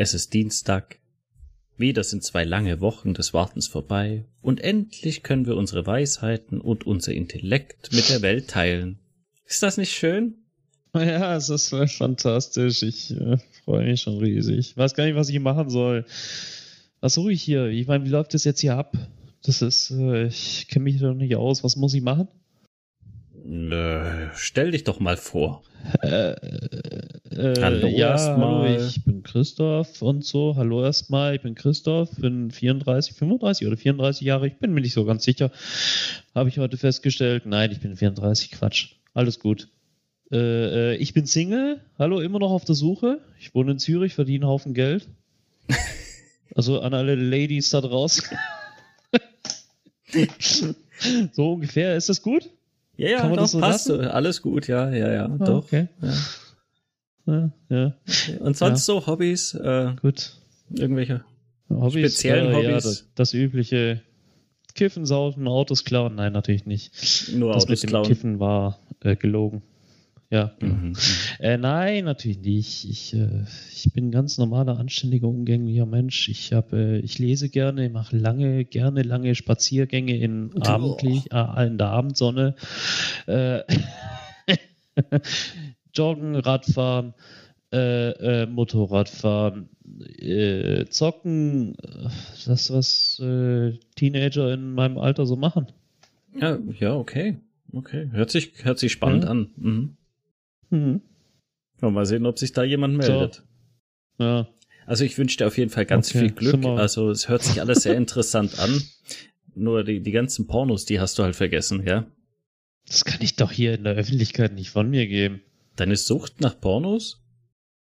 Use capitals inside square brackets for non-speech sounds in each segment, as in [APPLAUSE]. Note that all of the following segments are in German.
Es ist Dienstag. Wieder sind zwei lange Wochen des Wartens vorbei und endlich können wir unsere Weisheiten und unser Intellekt mit der Welt teilen. Ist das nicht schön? Ja, es ist fantastisch. Ich äh, freue mich schon riesig. Ich weiß gar nicht, was ich machen soll. Was suche ich hier? Ich meine, wie läuft das jetzt hier ab? Das ist, äh, ich kenne mich doch nicht aus. Was muss ich machen? Nö, stell dich doch mal vor. Äh, äh, hallo ja, erstmal. Hallo, ich bin Christoph und so. Hallo erstmal, ich bin Christoph, bin 34, 35 oder 34 Jahre. Ich bin mir nicht so ganz sicher. Habe ich heute festgestellt. Nein, ich bin 34, Quatsch. Alles gut. Äh, äh, ich bin Single. Hallo, immer noch auf der Suche. Ich wohne in Zürich, verdiene einen Haufen Geld. [LAUGHS] Also an alle Ladies da draußen. [LAUGHS] so ungefähr. Ist das gut? Ja, ja, doch, so passt. Lassen? Alles gut, ja, ja, ja, ah, doch. Okay. Ja. Ja, ja. Und sonst ja. so Hobbys? Äh, gut. Irgendwelche Hobbys, speziellen äh, Hobbys? Ja, das, das, übliche Kiffen, Saufen, Autos klauen. Nein, natürlich nicht. Nur das Autos mit dem klauen. Kiffen war äh, gelogen. Ja. Mhm. mhm. Äh, nein, natürlich nicht. Ich, äh, ich bin ein ganz normaler, anständiger, umgänglicher Mensch. Ich habe, äh, ich lese gerne, mache lange, gerne lange Spaziergänge in oh. abendlich, äh, in der Abendsonne. [LAUGHS] Äh, Joggen, Radfahren, äh, Motorradfahren, zocken. Das, was Teenager in meinem Alter so machen. Ja, ja, okay. Okay. Hört sich, hört sich spannend ja. an. Mhm. Mhm. Mal sehen, ob sich da jemand meldet. So. Ja. Also ich wünsche dir auf jeden Fall ganz okay. viel Glück. Also es hört sich alles sehr interessant an. Nur die, die ganzen Pornos, die hast du halt vergessen, ja? Das kann ich doch hier in der Öffentlichkeit nicht von mir geben. Deine Sucht nach Pornos?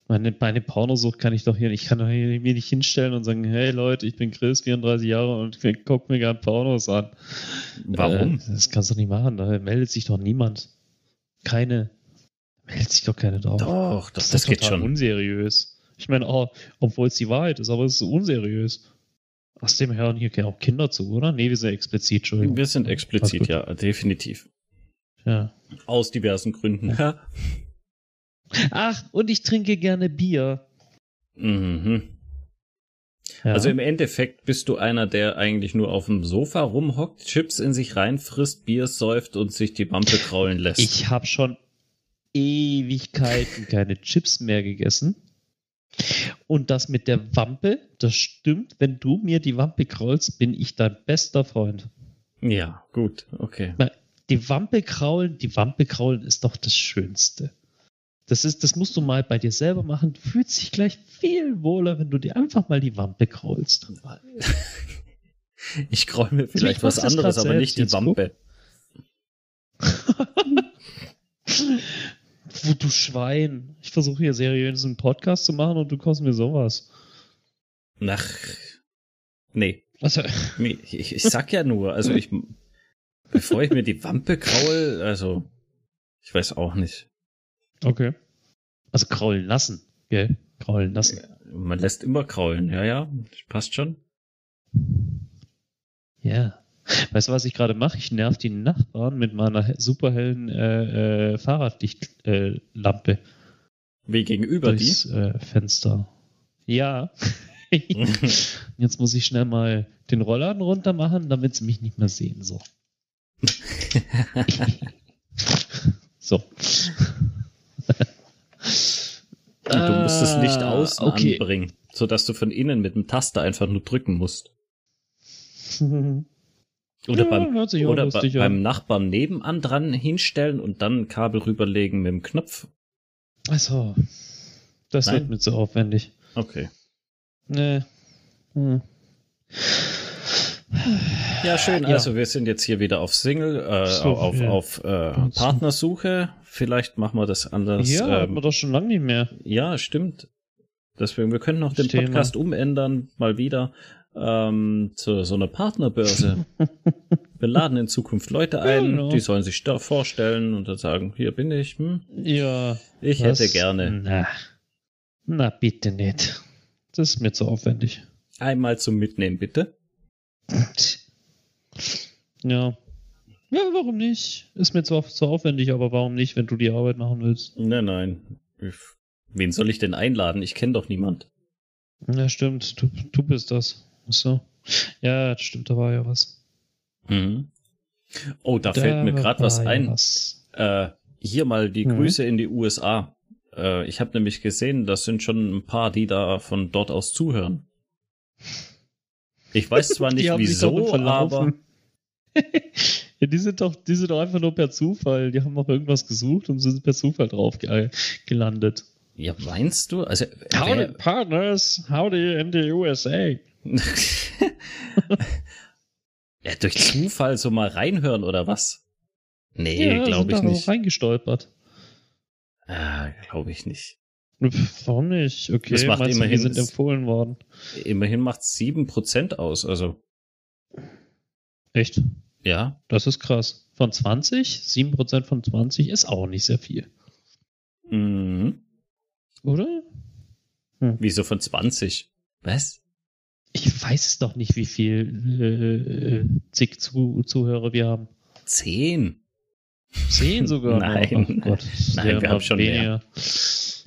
Meine, meine Pornosucht kann ich doch hier, ich kann doch hier mir nicht hinstellen und sagen, hey Leute, ich bin Chris, 34 Jahre und guck mir gern Pornos an. Warum? Äh, das kannst du nicht machen, da meldet sich doch niemand. Keine. Meldet sich doch keine drauf. Doch, das, das, das geht schon. unseriös. Ich meine, oh, obwohl es die Wahrheit ist, aber es ist unseriös. Aus dem hören hier auch Kinder zu, oder? Nee, wir sind explizit, Entschuldigung. Wir sind explizit, ja, definitiv. Ja. Aus diversen Gründen. Ja. Ach, und ich trinke gerne Bier. Mhm. Ja. Also im Endeffekt bist du einer, der eigentlich nur auf dem Sofa rumhockt, Chips in sich reinfrisst, Bier säuft und sich die Wampe kraulen lässt. Ich habe schon Ewigkeiten keine Chips mehr gegessen. Und das mit der Wampe, das stimmt. Wenn du mir die Wampe kraulst, bin ich dein bester Freund. Ja, gut, okay. Die Wampe kraulen, die Wampe kraulen ist doch das Schönste. Das ist, das musst du mal bei dir selber machen. Du fühlst dich gleich viel wohler, wenn du dir einfach mal die Wampe kraulst. Ich kraul mir vielleicht was anderes, aber nicht die Wampe. [LAUGHS] Du Schwein. Ich versuche hier seriös einen Podcast zu machen und du kommst mir sowas. Ach. Nee. Also. Ich, ich sag ja nur, also ich, bevor ich mir die Wampe kraul, also, ich weiß auch nicht. Okay. Also kraulen lassen, gell? Kraulen lassen. Man lässt immer kraulen, ja, ja, passt schon. Ja. Weißt du, was ich gerade mache? Ich nerv die Nachbarn mit meiner superhellen äh, äh, Fahrradlichtlampe. Äh, Wie gegenüber durchs, die? Äh, Fenster. Ja. [LAUGHS] [LAUGHS] Jetzt muss ich schnell mal den Rollladen runter machen, damit sie mich nicht mehr sehen. So. [LAUGHS] so. Und du musst das Licht außen okay. anbringen, sodass du von innen mit dem Taster einfach nur drücken musst. [LAUGHS] Oder, ja, beim, oder lustig, be ja. beim Nachbarn nebenan dran hinstellen und dann ein Kabel rüberlegen mit dem Knopf. Achso. Das Nein? wird mir zu aufwendig. Okay. Nee. Hm. Ja, schön. Ja. Also wir sind jetzt hier wieder auf Single, äh, so, auf, auf äh, Partnersuche. Vielleicht machen wir das anders. Ja, ähm, hatten wir doch schon lange nicht mehr. Ja, stimmt. Deswegen, wir können noch den Stehen Podcast umändern, mal wieder ähm, zu so einer Partnerbörse. [LAUGHS] wir laden in Zukunft Leute ein, genau. die sollen sich da vorstellen und dann sagen, hier bin ich. Hm? Ja. Ich was? hätte gerne. Na, na, bitte nicht. Das ist mir zu aufwendig. Einmal zum Mitnehmen, bitte. Ja. Ja, warum nicht? Ist mir zwar zu aufwendig, aber warum nicht, wenn du die Arbeit machen willst? Nein, nein. Wen soll ich denn einladen? Ich kenne doch niemand. Ja, stimmt. Du, du bist das. So. Ja, stimmt, da war ja was. Mhm. Oh, da, da fällt mir gerade was ein. was. Äh, hier mal die mhm. Grüße in die USA. Äh, ich habe nämlich gesehen, das sind schon ein paar, die da von dort aus zuhören. Ich weiß zwar [LAUGHS] nicht wieso, aber. [LAUGHS] ja, die sind doch, die sind doch einfach nur per Zufall. Die haben auch irgendwas gesucht und sind per Zufall drauf ge gelandet. Ja, meinst du? Also, howdy, Partners, howdy in the USA. ja, durch Zufall so mal reinhören oder was? Nee, ja, glaube ich nicht. reingestolpert. Ah, glaube ich nicht. Warum nicht? Okay, das macht immerhin, sind empfohlen worden. Immerhin macht es 7% aus, also. Echt? Ja. Das ist krass. Von 20? 7% von 20 ist auch nicht sehr viel. Mhm. Oder? Hm. Wieso von 20? Was? Ich weiß es doch nicht, wie viel äh, zig Zu Zuhörer wir haben. Zehn. Zehn sogar? [LAUGHS] Nein, oh Gott, Nein wir haben schon weniger. mehr.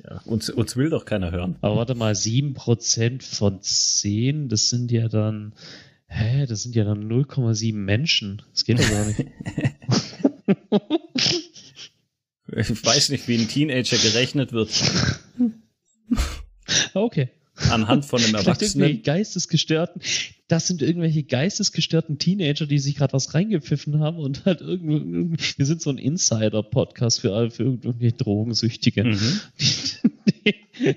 Ja, uns, uns will doch keiner hören. Aber warte mal, sieben Prozent von zehn, das sind ja dann, hä, das sind ja dann 0,7 Menschen. Das geht doch gar nicht. ich weiß nicht, wie ein Teenager gerechnet wird. Okay anhand von einem [LAUGHS] Erwachsenen. Geistesgestörten, das sind irgendwelche geistesgestörten Teenager, die sich gerade was reingepfiffen haben und halt irgendwie, wir sind so ein Insider-Podcast für, für irgendwelche Drogensüchtige. Mhm. [LAUGHS]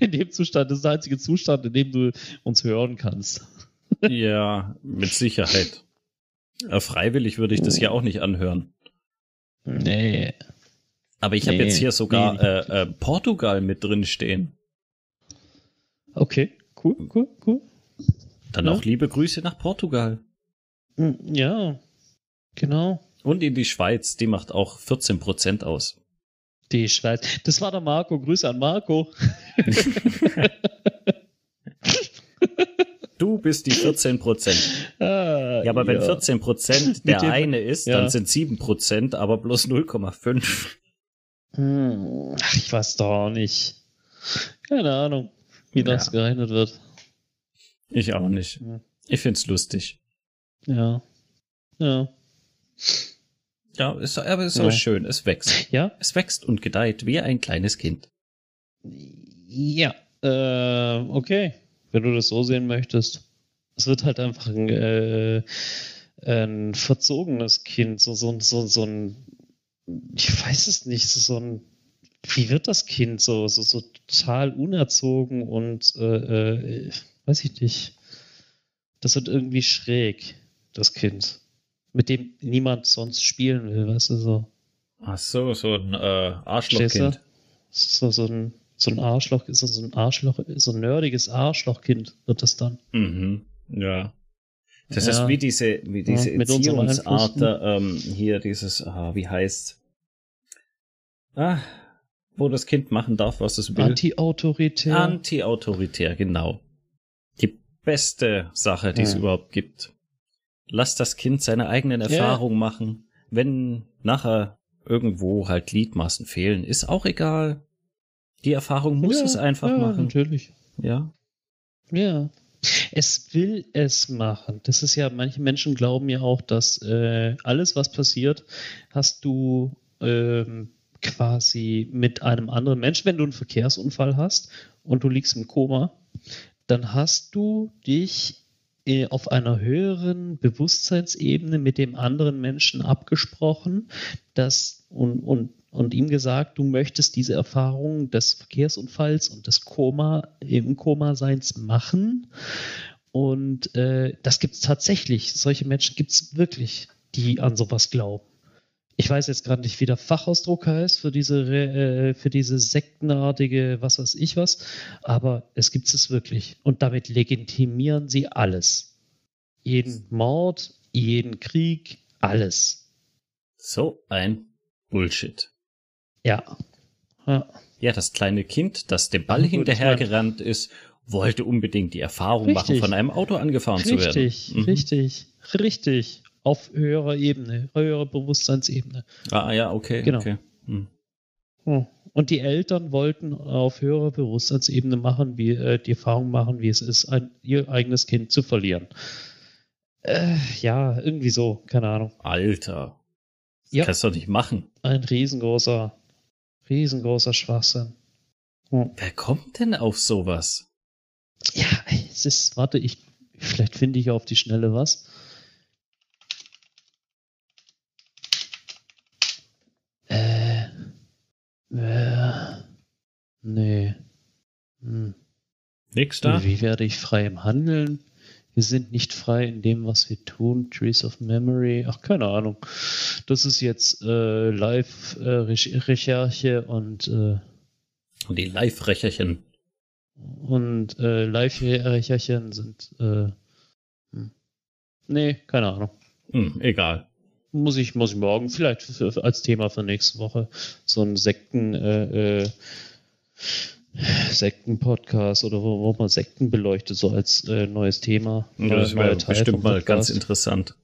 in dem Zustand, das ist der einzige Zustand, in dem du uns hören kannst. Ja, mit Sicherheit. Aber freiwillig würde ich das ja auch nicht anhören. Nee. Aber ich habe jetzt hier sogar nee. äh, äh, Portugal mit drin stehen. Okay, cool, cool, cool. Dann ja. auch liebe Grüße nach Portugal. Hm, ja, genau. Und in die Schweiz, die macht auch 14 Prozent aus. Die Schweiz. Das war der Marco. Grüße an Marco. [LAUGHS] [LAUGHS] du bist die 14 Prozent. Ah, ja, aber wenn 14 Prozent der eine ist, ja. dann sind 7 Prozent, aber bloß 0,5. Hm, ich weiß doch auch nicht. Keine Ahnung wie das ja. gerechnet wird. Ich auch nicht. Ja. Ich find's lustig. Ja. Ja. Ja, ist, aber ist ja. auch schön. Es wächst. Ja. Es wächst und gedeiht wie ein kleines Kind. Ja. Äh, okay. Wenn du das so sehen möchtest. Es wird halt einfach ein, äh, ein verzogenes Kind. So, so, so, so ein, ich weiß es nicht, so ein wie wird das Kind so, so, so total unerzogen und äh, äh, weiß ich nicht. Das wird irgendwie schräg, das Kind. Mit dem niemand sonst spielen will, weißt du so. Ach so, so ein äh, Arschlochkind. So, so ein so ein Arschloch, so, so ein Arschloch, so ein nerdiges Arschlochkind wird das dann. Mhm. Ja. Das ja. ist wie diese, wie diese ja, Erziehungsart, ähm, hier dieses, ah, wie heißt Ah, wo das Kind machen darf, was es will. Anti-autoritär. Anti-autoritär, genau. Die beste Sache, die ja. es überhaupt gibt. Lass das Kind seine eigenen Erfahrungen machen. Wenn nachher irgendwo halt Gliedmaßen fehlen, ist auch egal. Die Erfahrung muss ja, es einfach ja, machen. Natürlich. Ja. Ja. Es will es machen. Das ist ja, manche Menschen glauben ja auch, dass äh, alles, was passiert, hast du ähm, quasi mit einem anderen Menschen, wenn du einen Verkehrsunfall hast und du liegst im Koma, dann hast du dich äh, auf einer höheren Bewusstseinsebene mit dem anderen Menschen abgesprochen, dass und, und, und ihm gesagt, du möchtest diese Erfahrung des Verkehrsunfalls und des Koma im Koma-Seins machen. Und äh, das gibt es tatsächlich. Solche Menschen gibt es wirklich, die an sowas glauben ich weiß jetzt gerade nicht, wie der Fachausdruck heißt für diese, äh, für diese sektenartige, was weiß ich was, aber es gibt es wirklich. Und damit legitimieren sie alles. Jeden Mord, jeden Krieg, alles. So ein Bullshit. Ja. Ja, ja das kleine Kind, das dem Ball hinterhergerannt ist, wollte unbedingt die Erfahrung richtig. machen, von einem Auto angefahren richtig, zu werden. Richtig, mhm. richtig, richtig auf höherer Ebene, höherer Bewusstseinsebene. Ah, ja, okay. Genau. Okay. Hm. hm. Und die Eltern wollten auf höherer Bewusstseinsebene machen, wie äh, die Erfahrung machen, wie es ist, ein, ihr eigenes Kind zu verlieren. Äh, ja, irgendwie so, keine Ahnung. Alter. Ja. kannst du doch nicht machen. Ein riesengroßer, riesengroßer Schwachsinn. Hm. Wer kommt denn auf sowas? Ja, es ist, warte, ich, vielleicht finde ich auf die Schnelle was. Äh, äh, nee. Hm. Nix da? Wie werde ich frei im Handeln? Wir sind nicht frei in dem, was wir tun. Trees of Memory. Ach, keine Ahnung. Das ist jetzt äh, Live-Recherche äh, und äh, und die Live-Recherchen. Und äh, Live-Recherchen sind äh, hm. Nee, keine Ahnung. Hm, egal. Muss ich, muss ich morgen vielleicht für, als Thema für nächste Woche so ein Sekten äh, äh, Sekten-Podcast oder wo, wo man Sekten beleuchtet, so als äh, neues Thema. Ja, das wäre bestimmt mal ganz interessant.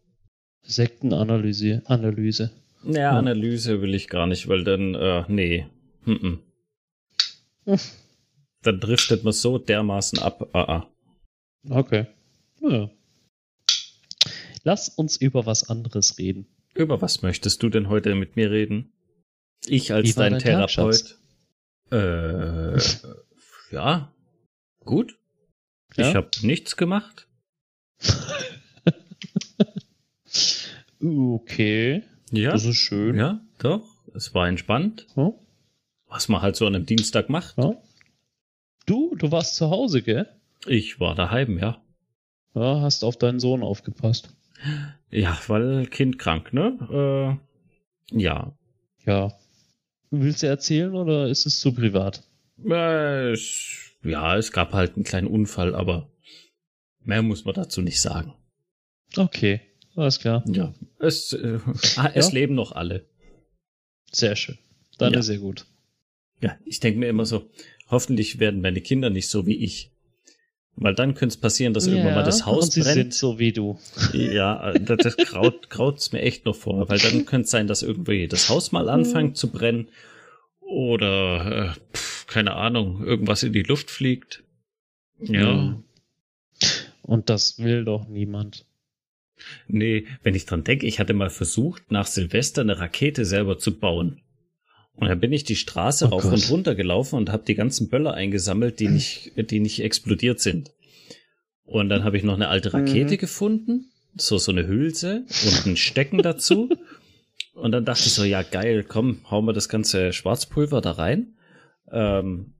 Sektenanalyse. Analyse. Ja, ja, Analyse will ich gar nicht, weil dann, äh, nee. Hm -mm. dann driftet man so dermaßen ab. Ah, ah. Okay. Ja. Lass uns über was anderes reden. Über was möchtest du denn heute mit mir reden? Ich als dein, dein Therapeut. Äh, ja, gut. Ja? Ich habe nichts gemacht. [LAUGHS] okay. Ja. Das ist schön. Ja, doch. Es war entspannt. Hm? Was man halt so an einem Dienstag macht. Ja. Du, du warst zu Hause, gell? Ich war daheim, ja. Ja, hast auf deinen Sohn aufgepasst. Ja, weil Kind krank, ne? Äh, ja. Ja. Willst du erzählen oder ist es zu privat? Äh, ja, es gab halt einen kleinen Unfall, aber mehr muss man dazu nicht sagen. Okay, alles klar. Ja, es, äh, ah, es ja? leben noch alle. Sehr schön. Dann ja. ist sehr gut. Ja, ich denke mir immer so, hoffentlich werden meine Kinder nicht so wie ich. Weil dann könnte es passieren, dass ja, irgendwann mal das Haus und sie brennt. sind so wie du. Ja, das, das graut, graut's mir echt noch vor, weil dann könnte es sein, dass irgendwie das Haus mal anfängt zu brennen oder äh, pf, keine Ahnung, irgendwas in die Luft fliegt. Ja. Und das will doch niemand. Nee, wenn ich dran denke, ich hatte mal versucht, nach Silvester eine Rakete selber zu bauen. Und dann bin ich die Straße oh rauf Gott. und runter gelaufen und habe die ganzen Böller eingesammelt, die nicht, die nicht explodiert sind. Und dann habe ich noch eine alte Rakete mhm. gefunden, so so eine Hülse und ein Stecken dazu. und dann dachte ich so, ja geil, komm, hauen wir das ganze Schwarzpulver da rein. Ähm,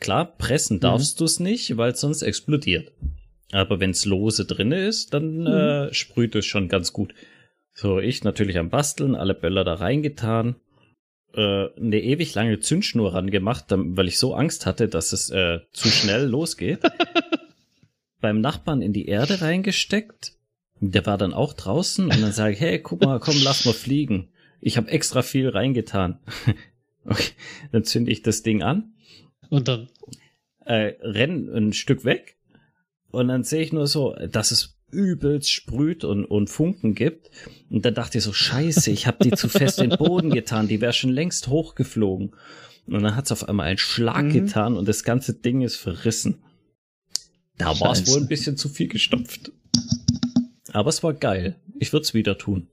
klar, pressen darfst mhm. du es nicht, weil es sonst explodiert. Aber wenn's lose drinne ist, dann mhm. äh, sprüht es schon ganz gut. So, ich natürlich am Basteln, alle Böller da reingetan äh, eine ewig lange Zündschnur rangemacht, weil ich so Angst hatte, dass es äh, zu schnell losgeht. [LAUGHS] Beim Nachbarn in die Erde reingesteckt. Der war dann auch draußen und dann sage ich, hey, guck mal, komm, lass mal fliegen. Ich habe extra viel reingetan. [LAUGHS] okay, dann zünde ich das Ding an. Und dann? Äh, renn ein Stück weg. Und dann sehe ich nur so, dass es übelst sprüht und, und Funken gibt. Und dann dachte ich so, scheiße, ich habe die zu fest in den Boden getan, die wäre schon längst hochgeflogen. Und dann hat es auf einmal einen Schlag mhm. getan und das ganze Ding ist verrissen. Da war es wohl ein bisschen zu viel gestopft. Aber es war geil. Ich würde es wieder tun.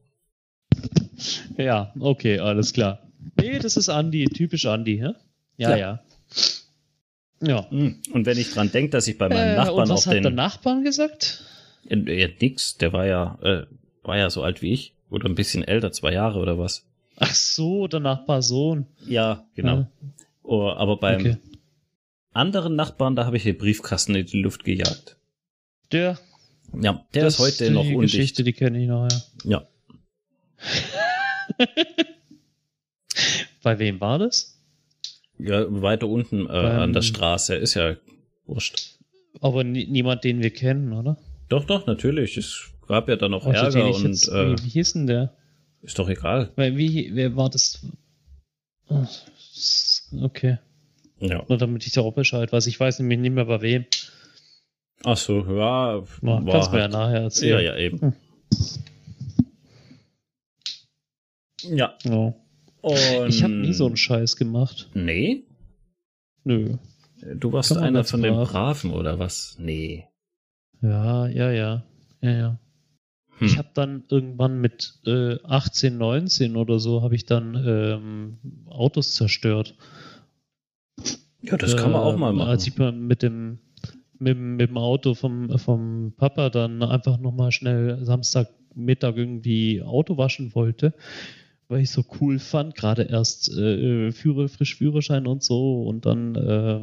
Ja, okay, alles klar. Nee, das ist Andi, typisch Andi, hä? Ja, ja. Ja. ja. Hm. Und wenn ich dran denke, dass ich bei meinem äh, Nachbarn und was auf hat der Nachbarn gesagt? Ja, nix, der war ja, äh, war ja so alt wie ich. Oder ein bisschen älter, zwei Jahre oder was. Ach so, der Nachbarsohn. Ja, genau. Ja. Oh, aber beim okay. anderen Nachbarn, da habe ich den Briefkasten in die Luft gejagt. Der? Ja, der ist heute noch undicht. Die Geschichte, die kenne ich noch, ja. Ja. [LAUGHS] Bei wem war das? Ja, weiter unten äh, an der Straße. Ist ja wurscht. Aber niemand, den wir kennen, oder? Doch, doch, natürlich. Es gab ja dann noch oh, Ärger und. Jetzt, äh, wie, wie hieß denn der? Ist doch egal. Weil wie, wer war das? Oh, okay. Ja. Nur damit ich da auch Bescheid weiß. Ich weiß nämlich nicht mehr bei wem. Ach so, ja. War kannst halt, mir ja nachher erzählen. Ja, ja, eben. Hm. Ja. Oh. Ich habe nie so einen Scheiß gemacht. Nee? Nö. Du warst einer von brav. den Braven oder was? Nee. Ja, ja, ja. Ja, ja. Hm. Ich habe dann irgendwann mit äh, 18, 19 oder so, habe ich dann ähm, Autos zerstört. Ja, das kann man auch mal machen. Als ich mit dem, mit, mit dem Auto vom, vom Papa dann einfach nochmal schnell Samstagmittag irgendwie Auto waschen wollte, weil ich so cool fand, gerade erst äh, Führer, frisch Führerschein und so und dann, äh,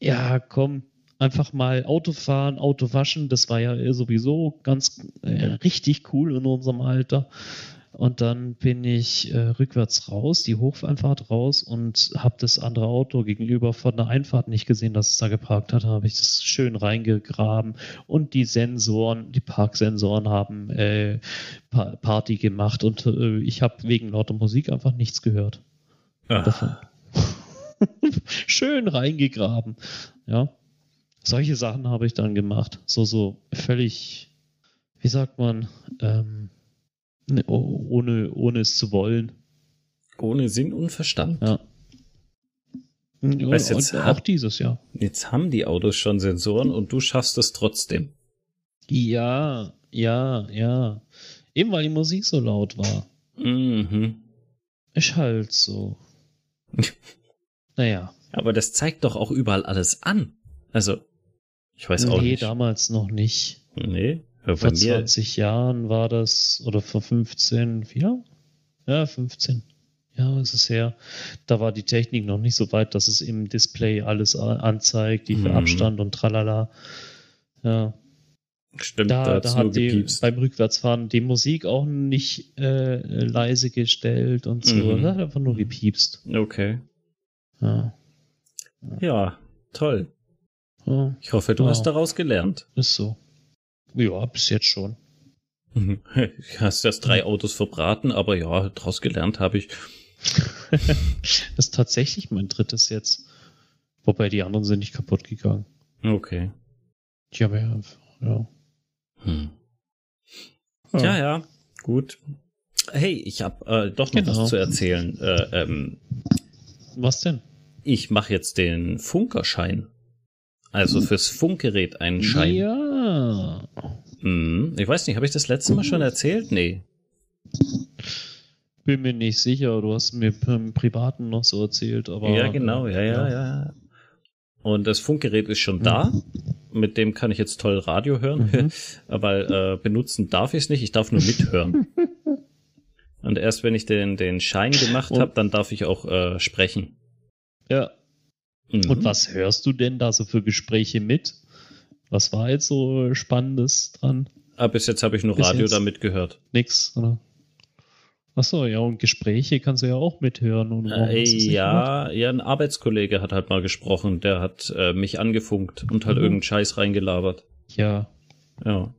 ja, komm, einfach mal Auto fahren, Auto waschen, das war ja sowieso ganz äh, richtig cool in unserem Alter. Und dann bin ich äh, rückwärts raus, die Hocheinfahrt raus und habe das andere Auto gegenüber von der Einfahrt nicht gesehen, dass es da geparkt hat. Da habe ich das schön reingegraben und die Sensoren, die Parksensoren haben äh, pa Party gemacht und äh, ich habe wegen lauter Musik einfach nichts gehört. [LAUGHS] schön reingegraben. Ja. Solche Sachen habe ich dann gemacht. So, so völlig, wie sagt man, ähm, Ne, ohne, ohne es zu wollen. Ohne Sinn und Verstand. Ja. ja weißt, jetzt auch hat, dieses Jahr. Jetzt haben die Autos schon Sensoren und du schaffst es trotzdem. Ja, ja, ja. Eben weil die Musik so laut war. Mhm. Ist halt so. [LAUGHS] naja. Aber das zeigt doch auch überall alles an. Also, ich weiß auch nee, nicht. Nee, damals noch nicht. Nee. Ja, vor 20 Jahren war das, oder vor 15, ja? Ja, 15. Ja, es ist her. Da war die Technik noch nicht so weit, dass es im Display alles anzeigt, die für mhm. Abstand und tralala. Ja. Stimmt, da, da, da hat die beim Rückwärtsfahren die Musik auch nicht äh, leise gestellt und so. Mhm. Das hat einfach nur gepiepst. Okay. Ja. Ja, toll. Ja. Ich hoffe, du ja. hast daraus gelernt. Ist so. Ja, bis jetzt schon. Mhm. Du hast erst drei Autos verbraten, aber ja, daraus gelernt habe ich. [LAUGHS] das ist tatsächlich mein drittes jetzt. Wobei die anderen sind nicht kaputt gegangen. Okay. Ich habe ja, ja. Hm. Ja. ja, ja, gut. Hey, ich habe äh, doch noch genau. was zu erzählen. Äh, ähm, was denn? Ich mache jetzt den Funkerschein. Also fürs Funkgerät einen Schein. Ja. Hm, ich weiß nicht, habe ich das letzte Mal schon erzählt? Nee. Bin mir nicht sicher, du hast mir im Privaten noch so erzählt, aber. Ja, genau, ja, ja, ja. ja. Und das Funkgerät ist schon da. Mhm. Mit dem kann ich jetzt toll Radio hören. Mhm. [LAUGHS] Aber äh, benutzen darf ich es nicht, ich darf nur mithören. [LAUGHS] Und erst wenn ich den, den Schein gemacht habe, dann darf ich auch äh, sprechen. Ja, Mhm. Und was hörst du denn da so für Gespräche mit? Was war jetzt so Spannendes dran? Ah, bis jetzt habe ich nur bis Radio damit gehört. Nix, oder? Achso, ja, und Gespräche kannst du ja auch mithören. Und äh, ja, ja, ein Arbeitskollege hat halt mal gesprochen, der hat äh, mich angefunkt und halt mhm. irgendeinen Scheiß reingelabert. Ja. Ja.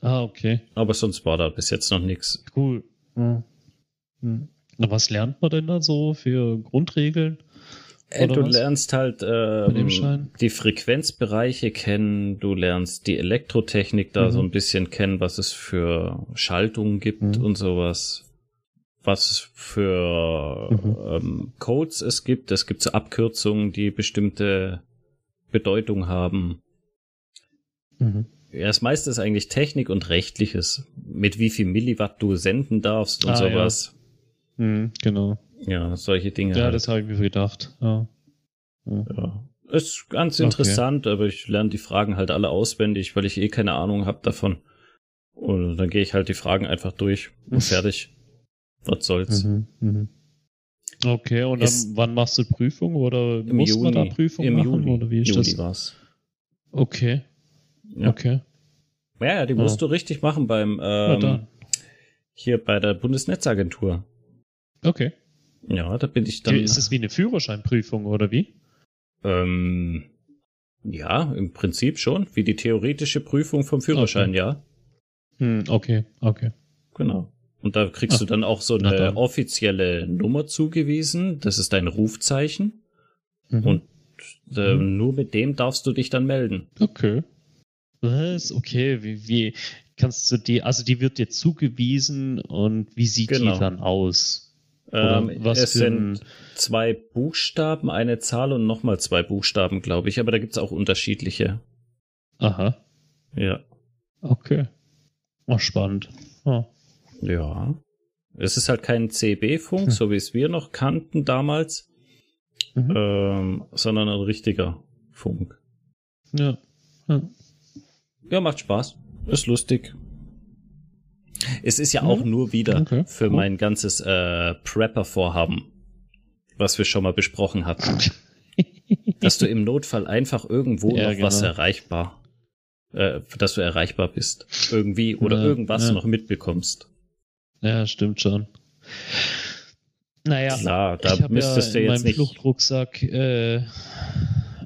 Ah, okay. Aber sonst war da bis jetzt noch nichts. Cool. Ja. Hm. Na, was lernt man denn da so für Grundregeln? Äh, du was? lernst halt ähm, die Frequenzbereiche kennen, du lernst die Elektrotechnik da mhm. so ein bisschen kennen, was es für Schaltungen gibt mhm. und sowas. Was für mhm. ähm, Codes es gibt. Es gibt so Abkürzungen, die bestimmte Bedeutung haben. Mhm. Ja, das meiste ist eigentlich Technik und Rechtliches. Mit wie viel Milliwatt du senden darfst und ah, sowas. Ja. Mhm, genau. Ja, solche Dinge. Ja, halt. das habe ich mir gedacht. Ja. ja. ja. Ist ganz interessant, okay. aber ich lerne die Fragen halt alle auswendig, weil ich eh keine Ahnung habe davon. Und dann gehe ich halt die Fragen einfach durch und fertig. Was soll's. Mhm, mh. Okay, und ist dann wann machst du Prüfung oder im muss Juni, man da Prüfung im machen Juni, oder wie ist Juni das? war's. Okay. Ja. Okay. Ja, ja, die musst du richtig machen beim ähm, hier bei der Bundesnetzagentur. Okay. Ja, da bin ich dann. Ist es wie eine Führerscheinprüfung oder wie? Ähm, ja, im Prinzip schon. Wie die theoretische Prüfung vom Führerschein, okay. ja. Hm, okay, okay. Genau. Und da kriegst Ach, du dann auch so eine offizielle Nummer zugewiesen. Das ist dein Rufzeichen. Mhm. Und äh, mhm. nur mit dem darfst du dich dann melden. Okay. Was? Okay, wie, wie kannst du die, also die wird dir zugewiesen und wie sieht genau. die dann aus? Ähm, was es sind zwei Buchstaben, eine Zahl und nochmal zwei Buchstaben, glaube ich. Aber da gibt es auch unterschiedliche. Aha. Ja. Okay. Oh, spannend. Oh. Ja. Es ist halt kein CB-Funk, hm. so wie es wir noch kannten damals, mhm. ähm, sondern ein richtiger Funk. Ja. ja. Ja, macht Spaß. Ist lustig. Es ist ja auch ja. nur wieder okay. für cool. mein ganzes äh, Prepper-Vorhaben, was wir schon mal besprochen hatten. [LAUGHS] dass du im Notfall einfach irgendwo ja, noch genau. was erreichbar, äh, dass du erreichbar bist. Irgendwie oder ja, irgendwas noch mitbekommst. Ja, stimmt schon. Naja, Klar, da ich müsstest ja du in jetzt meinem nicht. Fluchtrucksack äh,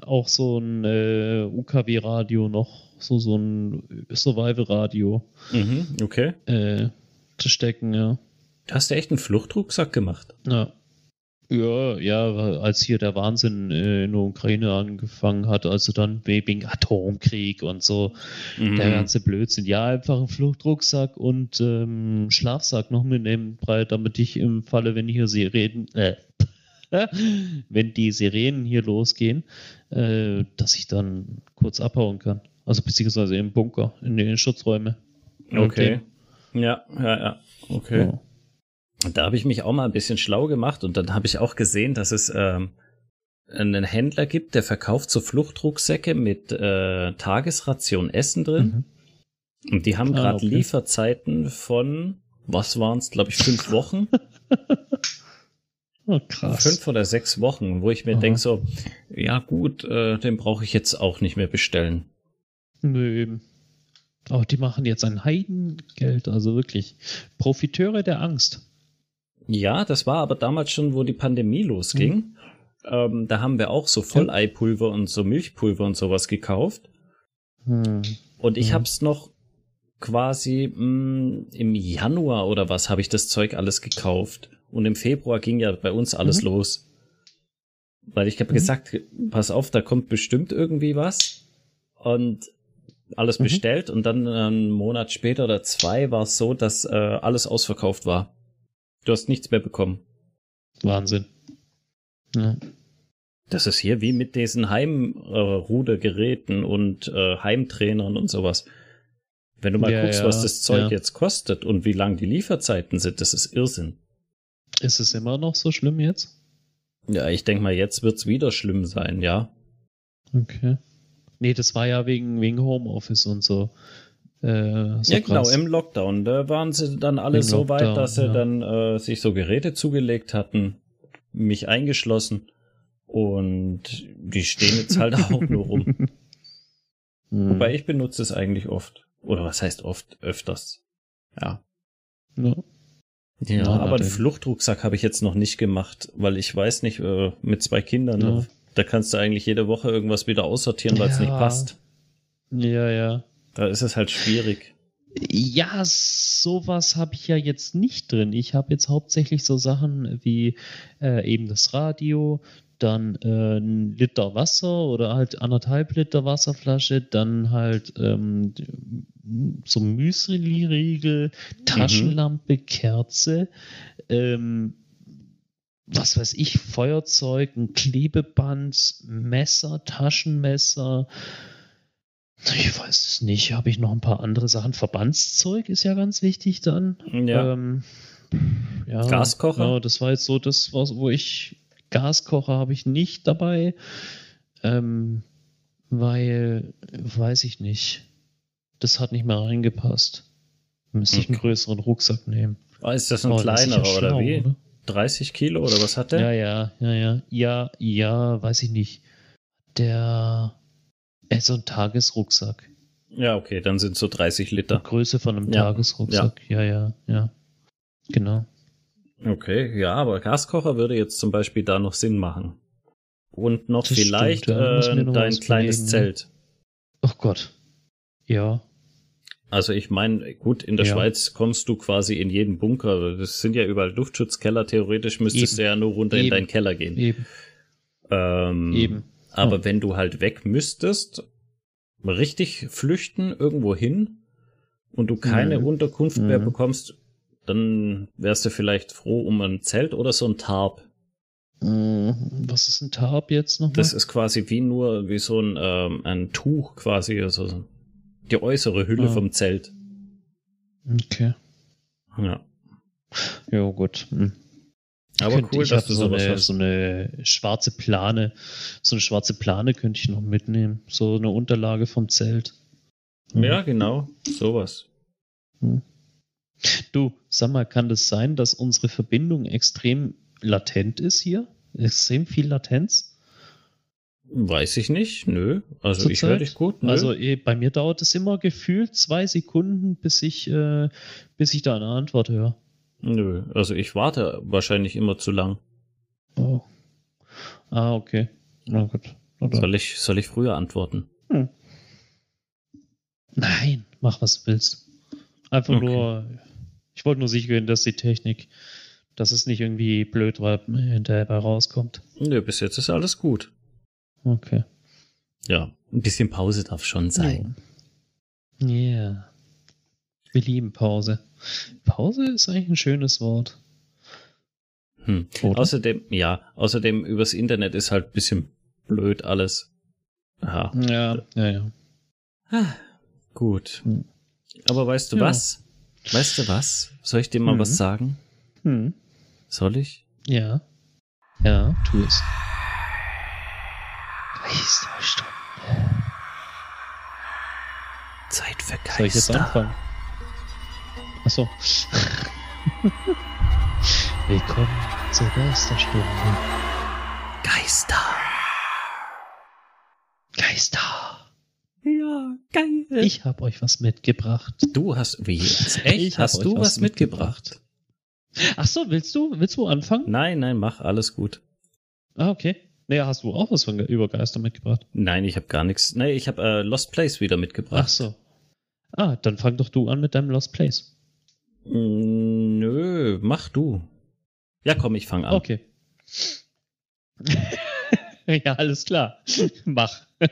auch so ein äh, UKW-Radio noch, so, so ein Survival-Radio. Mhm, okay. Äh, zu stecken, ja. Du hast ja echt einen Fluchtrucksack gemacht. Ja. Ja, ja, als hier der Wahnsinn äh, in der Ukraine angefangen hat, also dann wegen Atomkrieg und so, mhm. der ganze Blödsinn. Ja, einfach einen Fluchtrucksack und ähm, Schlafsack noch mitnehmen, damit ich im Falle, wenn hier Sirenen, äh, [LAUGHS] wenn die Sirenen hier losgehen, äh, dass ich dann kurz abhauen kann. Also beziehungsweise im Bunker, in den Schutzräume. Okay. Ja, ja, ja. Okay. Ja. Da habe ich mich auch mal ein bisschen schlau gemacht und dann habe ich auch gesehen, dass es ähm, einen Händler gibt, der verkauft so Fluchtrucksäcke mit äh, Tagesration Essen drin. Mhm. Und die haben gerade ah, okay. Lieferzeiten von, was waren es, glaube ich, fünf Wochen. oh, [LAUGHS] krass. Fünf oder sechs Wochen, wo ich mir denke so, ja gut, äh, den brauche ich jetzt auch nicht mehr bestellen. Nö, eben. Oh, die machen jetzt ein Heidengeld, also wirklich. Profiteure der Angst. Ja, das war aber damals schon, wo die Pandemie losging. Mhm. Ähm, da haben wir auch so Volleipulver und so Milchpulver und sowas gekauft. Mhm. Und ich mhm. hab's noch quasi mh, mm, im Januar oder was habe ich das Zeug alles gekauft. Und im Februar ging ja bei uns alles mhm. los. Weil ich habe mhm. gesagt, pass auf, da kommt bestimmt irgendwie was. Und alles mhm. bestellt und dann einen Monat später oder zwei war es so, dass äh, alles ausverkauft war. Du hast nichts mehr bekommen. Wahnsinn. Ja. Das ist hier wie mit diesen Heimrudergeräten äh, und äh, Heimtrainern und sowas. Wenn du mal ja, guckst, ja, was das Zeug jetzt kostet und wie lang die Lieferzeiten sind, das ist Irrsinn. Ist es immer noch so schlimm jetzt? Ja, ich denke mal, jetzt wird es wieder schlimm sein, ja. Okay. Nee, das war ja wegen, wegen Homeoffice und so. Äh, so ja, genau, krass. im Lockdown. Da waren sie dann alle Im so Lockdown, weit, dass sie ja. dann äh, sich so Geräte zugelegt hatten, mich eingeschlossen. Und die stehen jetzt halt [LAUGHS] auch nur rum. Hm. Wobei ich benutze es eigentlich oft. Oder was heißt oft? Öfters. Ja. Ja, ja, aber einen Fluchtrucksack habe ich jetzt noch nicht gemacht, weil ich weiß nicht, äh, mit zwei Kindern, ja. Da kannst du eigentlich jede Woche irgendwas wieder aussortieren, weil es nicht passt. Ja, ja. Da ist es halt schwierig. Ja, sowas habe ich ja jetzt nicht drin. Ich habe jetzt hauptsächlich so Sachen wie äh, eben das Radio, dann äh, ein Liter Wasser oder halt anderthalb Liter Wasserflasche, dann halt ähm, so Müsli-Riegel, Taschenlampe, mhm. Kerze, ähm, was weiß ich, Feuerzeug, ein Klebeband, Messer, Taschenmesser, ich weiß es nicht. Habe ich noch ein paar andere Sachen? Verbandszeug ist ja ganz wichtig dann. Ja. Ähm, ja Gaskocher? Ja, das war jetzt so das, wo ich. Gaskocher habe ich nicht dabei. Ähm, weil, weiß ich nicht. Das hat nicht mehr reingepasst. Müsste ich einen größeren Rucksack nehmen. Oh, ist das ein oh, kleinerer ja oder wie? Oder? 30 Kilo oder was hat der? Ja, ja, ja, ja. Ja, ja, weiß ich nicht. Der äh, so ein Tagesrucksack. Ja, okay, dann sind so 30 Liter. Die Größe von einem ja. Tagesrucksack. Ja. ja, ja, ja. Genau. Okay, ja, aber Gaskocher würde jetzt zum Beispiel da noch Sinn machen. Und noch das vielleicht stimmt, äh, dein kleines belegen, Zelt. Ach oh Gott. Ja. Also ich meine, gut, in der ja. Schweiz kommst du quasi in jeden Bunker. Das sind ja überall Luftschutzkeller. Theoretisch müsstest Eben. du ja nur runter Eben. in deinen Keller gehen. Eben. Ähm, Eben. Aber oh. wenn du halt weg müsstest, richtig flüchten irgendwo hin und du keine mhm. Unterkunft mehr mhm. bekommst, dann wärst du vielleicht froh um ein Zelt oder so ein Tarp. Mm, was ist ein Tarp jetzt noch? Das ist quasi wie nur wie so ein, ähm, ein Tuch quasi, also die äußere Hülle ah. vom Zelt. Okay. Ja. Ja, gut. Hm. Aber könnte, cool, ich dass du so eine, hast. so eine schwarze Plane, so eine schwarze Plane könnte ich noch mitnehmen. So eine Unterlage vom Zelt. Hm. Ja, genau. Sowas. Hm. Du, sag mal, kann das sein, dass unsere Verbindung extrem latent ist hier? Extrem viel Latenz? Weiß ich nicht, nö. Also Zur ich höre dich gut. Nö. Also eh, bei mir dauert es immer gefühlt zwei Sekunden, bis ich, äh, bis ich da eine Antwort höre. Nö, also ich warte wahrscheinlich immer zu lang. Oh. Ah, okay. Na gut. Oder? Soll ich, soll ich früher antworten? Hm. Nein, mach was du willst. Einfach okay. nur, ich wollte nur sicher gehen, dass die Technik, dass es nicht irgendwie blöd hinterher rauskommt. Nö, bis jetzt ist alles gut. Okay. Ja, ein bisschen Pause darf schon sein. Ja. Yeah. Wir lieben Pause. Pause ist eigentlich ein schönes Wort. Hm. Außerdem, ja, außerdem übers Internet ist halt ein bisschen blöd alles. Aha. Ja, ja, ja. Ah, gut. Hm. Aber weißt du ja. was? Weißt du was? Soll ich dir mal hm. was sagen? Hm. Soll ich? Ja. Ja, tu es. Geisterstunde. Zeit für Geister. Soll ich jetzt anfangen? Achso. [LAUGHS] Willkommen zur Geisterstunde. Geister. Geister. Ja, geil. Ich habe euch was mitgebracht. Du hast, wie jetzt? [LAUGHS] Echt? Ich hast du was mitgebracht? mitgebracht? Ach so, willst du, willst du anfangen? Nein, nein, mach alles gut. Ah, okay. Naja, hast du auch was von über Geister mitgebracht? Nein, ich habe gar nichts. Nee, ich habe äh, Lost Place wieder mitgebracht. Ach so. Ah, dann fang doch du an mit deinem Lost Place. Mm, nö, mach du. Ja, komm, ich fange an. Okay. [LAUGHS] ja, alles klar. [LAUGHS] mach. [LAUGHS]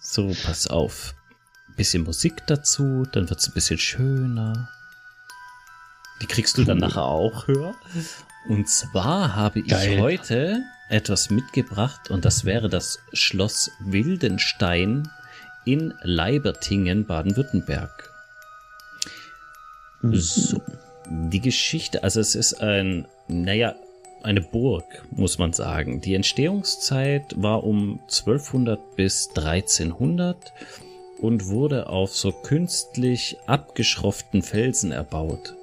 so, pass auf. Bisschen Musik dazu, dann wird's ein bisschen schöner. Die kriegst du dann nachher auch höher. Und zwar habe ich Geil. heute etwas mitgebracht und das wäre das Schloss Wildenstein in Leibertingen, Baden-Württemberg. Mhm. So, die Geschichte, also es ist ein, naja, eine Burg, muss man sagen. Die Entstehungszeit war um 1200 bis 1300 und wurde auf so künstlich abgeschrofften Felsen erbaut.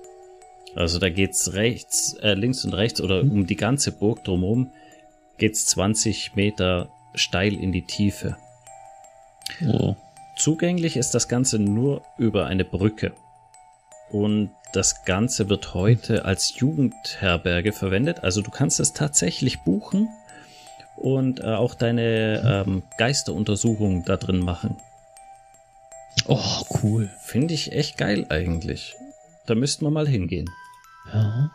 Also da geht's rechts, äh, links und rechts oder mhm. um die ganze Burg drumherum geht's 20 Meter steil in die Tiefe. Oh. Zugänglich ist das Ganze nur über eine Brücke. Und das Ganze wird heute als Jugendherberge verwendet. Also du kannst es tatsächlich buchen und äh, auch deine ähm, Geisteruntersuchung da drin machen. Oh, cool. Finde ich echt geil eigentlich. Da müssten wir mal hingehen. Ja.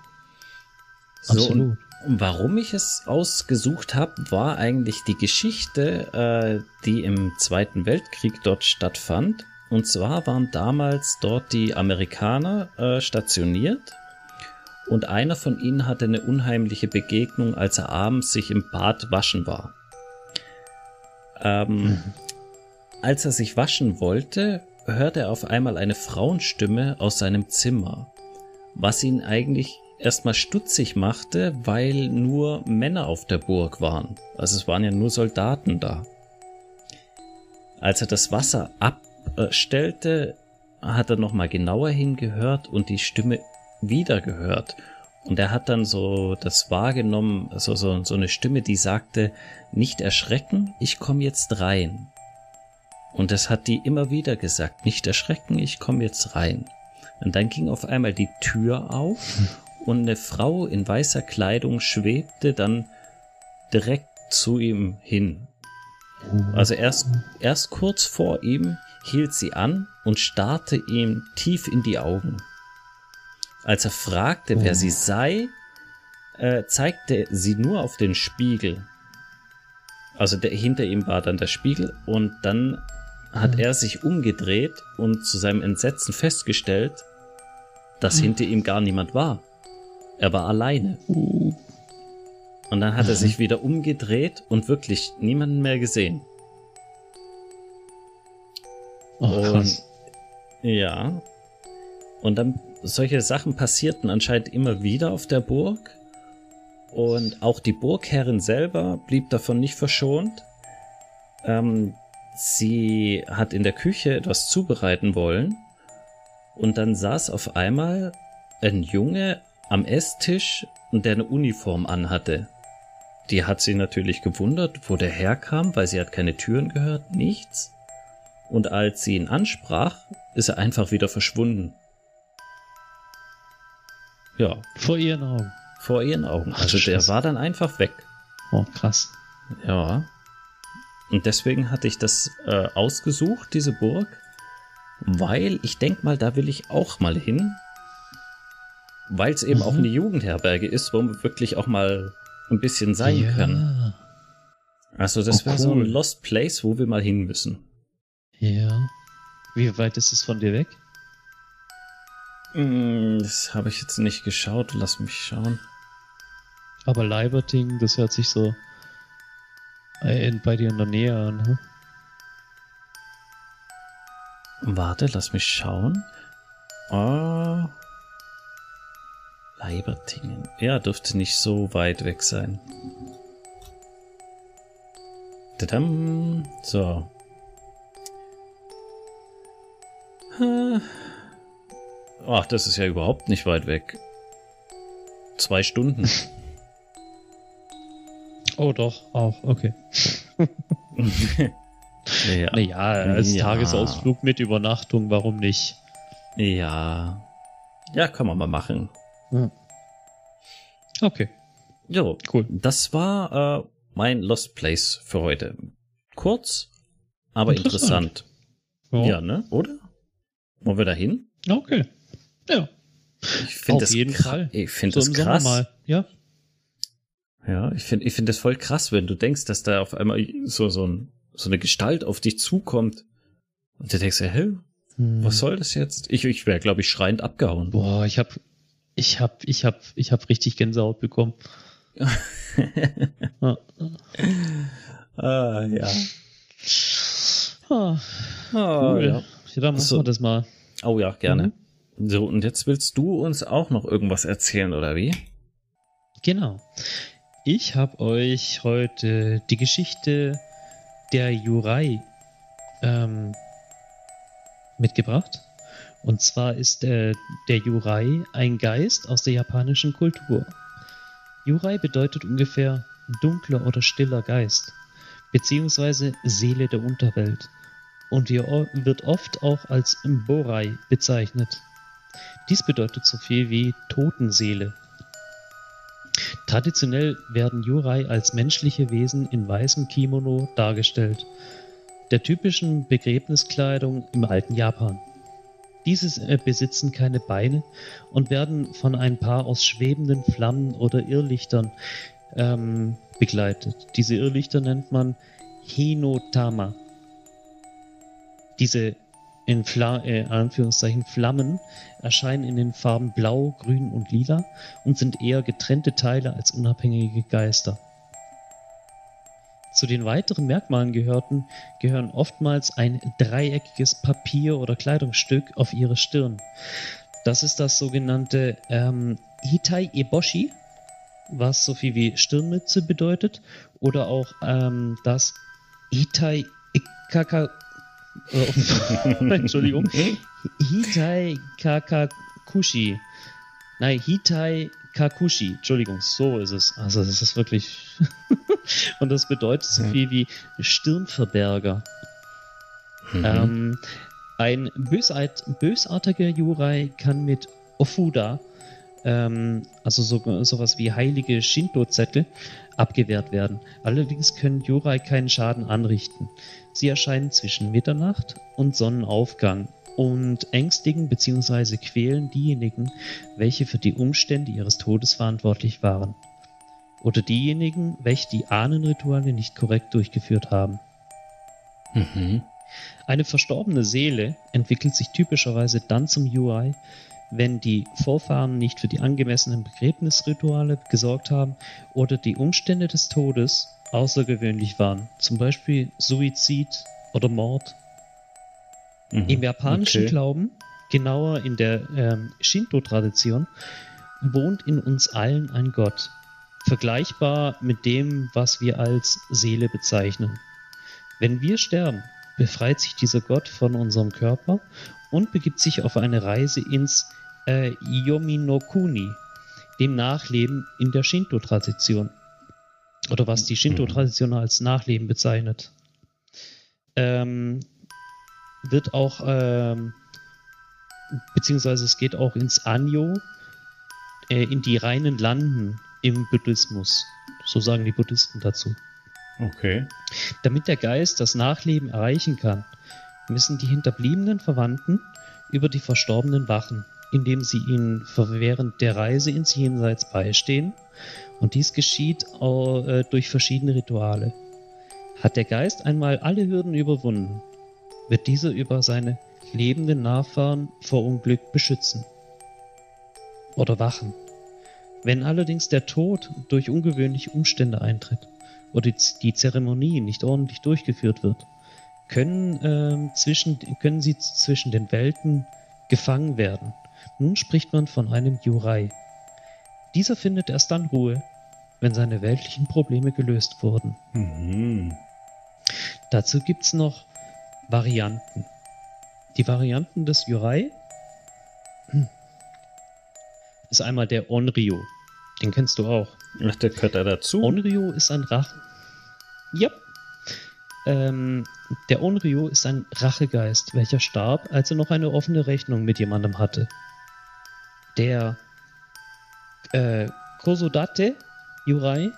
So, absolut. warum ich es ausgesucht habe, war eigentlich die Geschichte, äh, die im Zweiten Weltkrieg dort stattfand. Und zwar waren damals dort die Amerikaner äh, stationiert und einer von ihnen hatte eine unheimliche Begegnung, als er abends sich im Bad waschen war. Ähm, mhm. Als er sich waschen wollte, hörte er auf einmal eine Frauenstimme aus seinem Zimmer was ihn eigentlich erstmal stutzig machte, weil nur Männer auf der Burg waren. Also es waren ja nur Soldaten da. Als er das Wasser abstellte, hat er nochmal genauer hingehört und die Stimme wieder gehört. Und er hat dann so das wahrgenommen, so, so, so eine Stimme, die sagte, nicht erschrecken, ich komme jetzt rein. Und das hat die immer wieder gesagt, nicht erschrecken, ich komme jetzt rein. Und dann ging auf einmal die Tür auf [LAUGHS] und eine Frau in weißer Kleidung schwebte dann direkt zu ihm hin. Also erst, erst kurz vor ihm hielt sie an und starrte ihm tief in die Augen. Als er fragte, wer sie sei, äh, zeigte sie nur auf den Spiegel. Also der, hinter ihm war dann der Spiegel und dann hat er sich umgedreht und zu seinem Entsetzen festgestellt, dass hm. hinter ihm gar niemand war. Er war alleine. Und dann hat er sich wieder umgedreht und wirklich niemanden mehr gesehen. Oh, und, ja. Und dann solche Sachen passierten anscheinend immer wieder auf der Burg. Und auch die Burgherrin selber blieb davon nicht verschont. Ähm, sie hat in der Küche etwas zubereiten wollen. Und dann saß auf einmal ein Junge am Esstisch, der eine Uniform anhatte. Die hat sie natürlich gewundert, wo der herkam, weil sie hat keine Türen gehört, nichts. Und als sie ihn ansprach, ist er einfach wieder verschwunden. Ja. Vor ihren Augen. Vor ihren Augen. Ach, also der war dann einfach weg. Oh, krass. Ja. Und deswegen hatte ich das äh, ausgesucht, diese Burg, weil ich denke mal, da will ich auch mal hin. Weil es eben mhm. auch eine Jugendherberge ist, wo wir wirklich auch mal ein bisschen sein ja. können. Also das oh, wäre cool. so ein Lost Place, wo wir mal hin müssen. Ja. Wie weit ist es von dir weg? Hm, das habe ich jetzt nicht geschaut. Lass mich schauen. Aber Leiberting, das hört sich so bei dir in der Nähe an. Hm? Warte, lass mich schauen. Oh. Leibertingen. Ja, dürfte nicht so weit weg sein. Tadam. So. Ach, das ist ja überhaupt nicht weit weg. Zwei Stunden. [LAUGHS] Oh, doch, auch, okay. [LAUGHS] [LAUGHS] naja, naja, als ja. Tagesausflug mit Übernachtung, warum nicht? Ja. Ja, kann man mal machen. Ja. Okay. Jo, cool. Das war äh, mein Lost Place für heute. Kurz, aber interessant. interessant. Ja. ja, ne? Oder? Wollen wir da hin? Okay. Ja. Ich finde das jeden Fall. Ich finde so das krass. Mal. Ja. Ja, ich finde ich finde das voll krass, wenn du denkst, dass da auf einmal so so, ein, so eine Gestalt auf dich zukommt und du denkst, hä, hm. was soll das jetzt? Ich ich wäre glaube ich schreiend abgehauen. Boah, ich habe ich habe ich habe ich habe richtig Gänsehaut bekommen. [LAUGHS] ah. ah, ja. Ah, ah cool. ja. Ja, dann machen so. wir das mal. Oh ja, gerne. Mhm. So, und jetzt willst du uns auch noch irgendwas erzählen, oder wie? Genau. Ich habe euch heute die Geschichte der Jurai ähm, mitgebracht. Und zwar ist äh, der Jurai ein Geist aus der japanischen Kultur. Jurai bedeutet ungefähr dunkler oder stiller Geist, beziehungsweise Seele der Unterwelt und wird oft auch als Borai bezeichnet. Dies bedeutet so viel wie Totenseele. Traditionell werden Jurai als menschliche Wesen in weißem Kimono dargestellt, der typischen Begräbniskleidung im alten Japan. Diese äh, besitzen keine Beine und werden von ein paar aus schwebenden Flammen oder Irrlichtern ähm, begleitet. Diese Irrlichter nennt man Hinotama. Diese in Fla äh, Anführungszeichen Flammen erscheinen in den Farben Blau, Grün und Lila und sind eher getrennte Teile als unabhängige Geister. Zu den weiteren Merkmalen gehörten, gehören oftmals ein dreieckiges Papier- oder Kleidungsstück auf ihre Stirn. Das ist das sogenannte ähm, Hitai Eboshi, was so viel wie Stirnmütze bedeutet, oder auch ähm, das Hitai Ikaka [LAUGHS] Entschuldigung. Hitai Kakakushi. Nein, Hitai Kakushi. Entschuldigung, so ist es. Also, das ist wirklich. [LAUGHS] Und das bedeutet so viel wie Stirnverberger. Mhm. Ähm, ein bösart, bösartiger Jurai kann mit Ofuda, ähm, also so, sowas wie heilige Shinto-Zettel, abgewehrt werden. Allerdings können Jurai keinen Schaden anrichten. Sie erscheinen zwischen Mitternacht und Sonnenaufgang und ängstigen bzw. quälen diejenigen, welche für die Umstände ihres Todes verantwortlich waren. Oder diejenigen, welche die Ahnenrituale nicht korrekt durchgeführt haben. Mhm. Eine verstorbene Seele entwickelt sich typischerweise dann zum UI, wenn die Vorfahren nicht für die angemessenen Begräbnisrituale gesorgt haben oder die Umstände des Todes außergewöhnlich waren, zum Beispiel Suizid oder Mord. Mhm. Im japanischen okay. Glauben, genauer in der ähm, Shinto-Tradition, wohnt in uns allen ein Gott, vergleichbar mit dem, was wir als Seele bezeichnen. Wenn wir sterben, befreit sich dieser Gott von unserem Körper und begibt sich auf eine Reise ins äh, Yomi no Kuni, dem Nachleben in der Shinto-Tradition. Oder was die Shinto-Tradition als Nachleben bezeichnet. Ähm, wird auch, ähm, beziehungsweise es geht auch ins Anyo, äh, in die reinen Landen im Buddhismus. So sagen die Buddhisten dazu. Okay. Damit der Geist das Nachleben erreichen kann, müssen die hinterbliebenen Verwandten über die Verstorbenen wachen, indem sie ihnen während der Reise ins Jenseits beistehen. Und dies geschieht äh, durch verschiedene Rituale. Hat der Geist einmal alle Hürden überwunden, wird dieser über seine lebenden Nachfahren vor Unglück beschützen oder wachen. Wenn allerdings der Tod durch ungewöhnliche Umstände eintritt oder die Zeremonie nicht ordentlich durchgeführt wird, können, äh, zwischen, können sie zwischen den Welten gefangen werden. Nun spricht man von einem Jurai. Dieser findet erst dann Ruhe, wenn seine weltlichen Probleme gelöst wurden. Mhm. Dazu gibt es noch Varianten. Die Varianten des Jurai [CLEARS THROAT] ist einmal der Onryo. Den kennst du auch. Ach, der gehört da dazu. Onryo ist ein Rachen. Ja. Ähm, der Onryo ist ein Rachegeist, welcher starb, als er noch eine offene Rechnung mit jemandem hatte. Der äh, Kosodate Yurai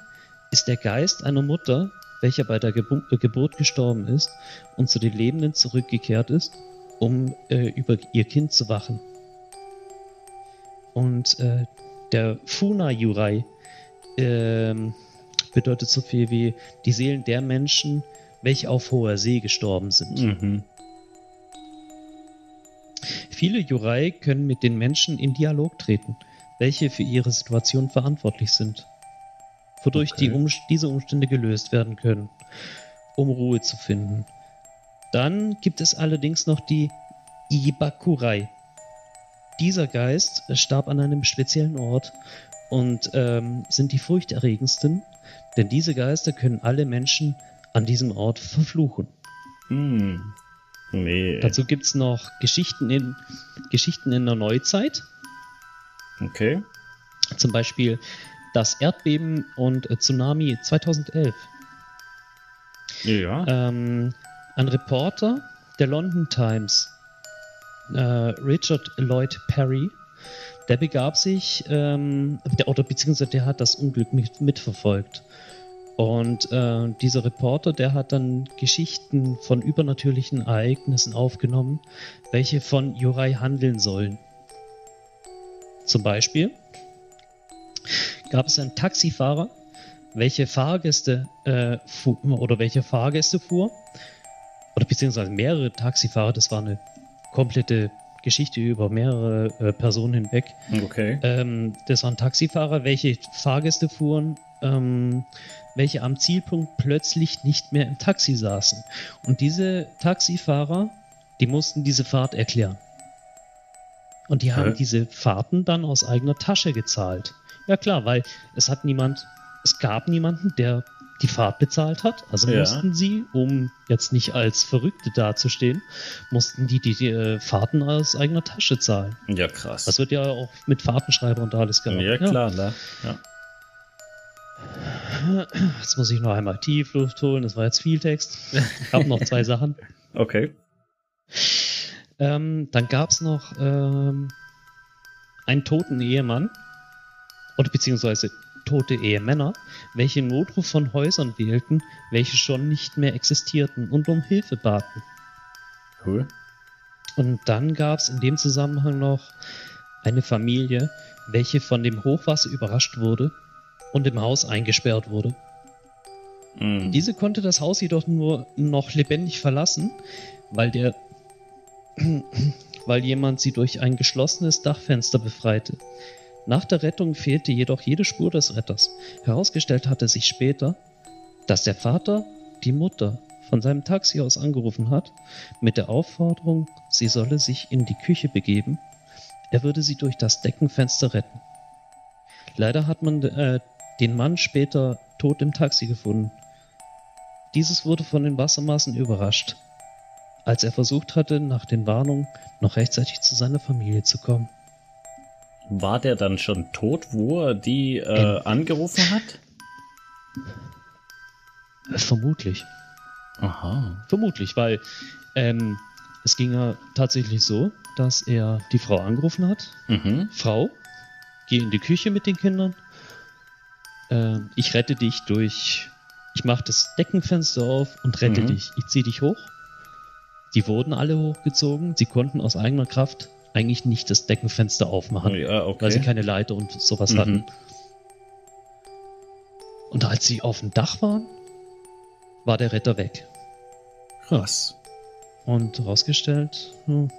ist der Geist einer Mutter, welcher bei der Gebu Geburt gestorben ist und zu den Lebenden zurückgekehrt ist, um äh, über ihr Kind zu wachen. Und äh, der Funa Yurai äh, bedeutet so viel wie die Seelen der Menschen, welche auf hoher See gestorben sind. Mhm. Viele Yurai können mit den Menschen in Dialog treten, welche für ihre Situation verantwortlich sind, wodurch okay. die um diese Umstände gelöst werden können, um Ruhe zu finden. Dann gibt es allerdings noch die Ibakurai, dieser Geist starb an einem speziellen Ort und ähm, sind die furchterregendsten, denn diese Geister können alle Menschen an diesem Ort verfluchen. Hm. Nee. Dazu gibt es noch Geschichten in, Geschichten in der Neuzeit. Okay. Zum Beispiel das Erdbeben und Tsunami 2011. Ja. Ähm, ein Reporter der London Times äh, Richard Lloyd Perry, der begab sich, ähm, der, oder beziehungsweise der hat das Unglück mit, mitverfolgt. Und äh, dieser Reporter, der hat dann Geschichten von übernatürlichen Ereignissen aufgenommen, welche von Jurai handeln sollen. Zum Beispiel gab es einen Taxifahrer, welche Fahrgäste äh, fuhr, oder welche Fahrgäste fuhr, oder beziehungsweise mehrere Taxifahrer, das war eine komplette Geschichte über mehrere äh, Personen hinweg. Okay. Ähm, das waren Taxifahrer, welche Fahrgäste fuhren, ähm, welche am Zielpunkt plötzlich nicht mehr im Taxi saßen. Und diese Taxifahrer, die mussten diese Fahrt erklären. Und die haben diese Fahrten dann aus eigener Tasche gezahlt. Ja klar, weil es hat niemand, es gab niemanden, der die Fahrt bezahlt hat. Also ja. mussten sie, um jetzt nicht als Verrückte dazustehen, mussten die die, die äh, Fahrten aus eigener Tasche zahlen. Ja, krass. Das wird ja auch mit Fahrtenschreiber und alles gemacht. Ja, klar, ja. Ne? ja. Jetzt muss ich noch einmal Tiefluft holen. Das war jetzt viel Text. Ich habe noch zwei Sachen. [LAUGHS] Okay. Ähm, dann gab es noch ähm, einen toten Ehemann. Oder beziehungsweise tote Ehemänner, welche Notruf von Häusern wählten, welche schon nicht mehr existierten und um Hilfe baten. Cool. Und dann gab es in dem Zusammenhang noch eine Familie, welche von dem Hochwasser überrascht wurde und im Haus eingesperrt wurde. Mm. Diese konnte das Haus jedoch nur noch lebendig verlassen, weil der weil jemand sie durch ein geschlossenes Dachfenster befreite. Nach der Rettung fehlte jedoch jede Spur des Retters. Herausgestellt hatte sich später, dass der Vater die Mutter von seinem Taxi aus angerufen hat, mit der Aufforderung, sie solle sich in die Küche begeben, er würde sie durch das Deckenfenster retten. Leider hat man äh, den Mann später tot im Taxi gefunden. Dieses wurde von den Wassermassen überrascht, als er versucht hatte, nach den Warnungen noch rechtzeitig zu seiner Familie zu kommen. War der dann schon tot, wo er die äh, angerufen hat? Vermutlich. Aha. Vermutlich, weil ähm, es ging ja tatsächlich so, dass er die Frau angerufen hat. Mhm. Frau, geh in die Küche mit den Kindern. Äh, ich rette dich durch. Ich mache das Deckenfenster auf und rette mhm. dich. Ich ziehe dich hoch. Die wurden alle hochgezogen. Sie konnten aus eigener Kraft eigentlich nicht das Deckenfenster aufmachen, ja, okay. weil sie keine Leiter und sowas mhm. hatten. Und als sie auf dem Dach waren, war der Retter weg. Krass. Und herausgestellt, hm,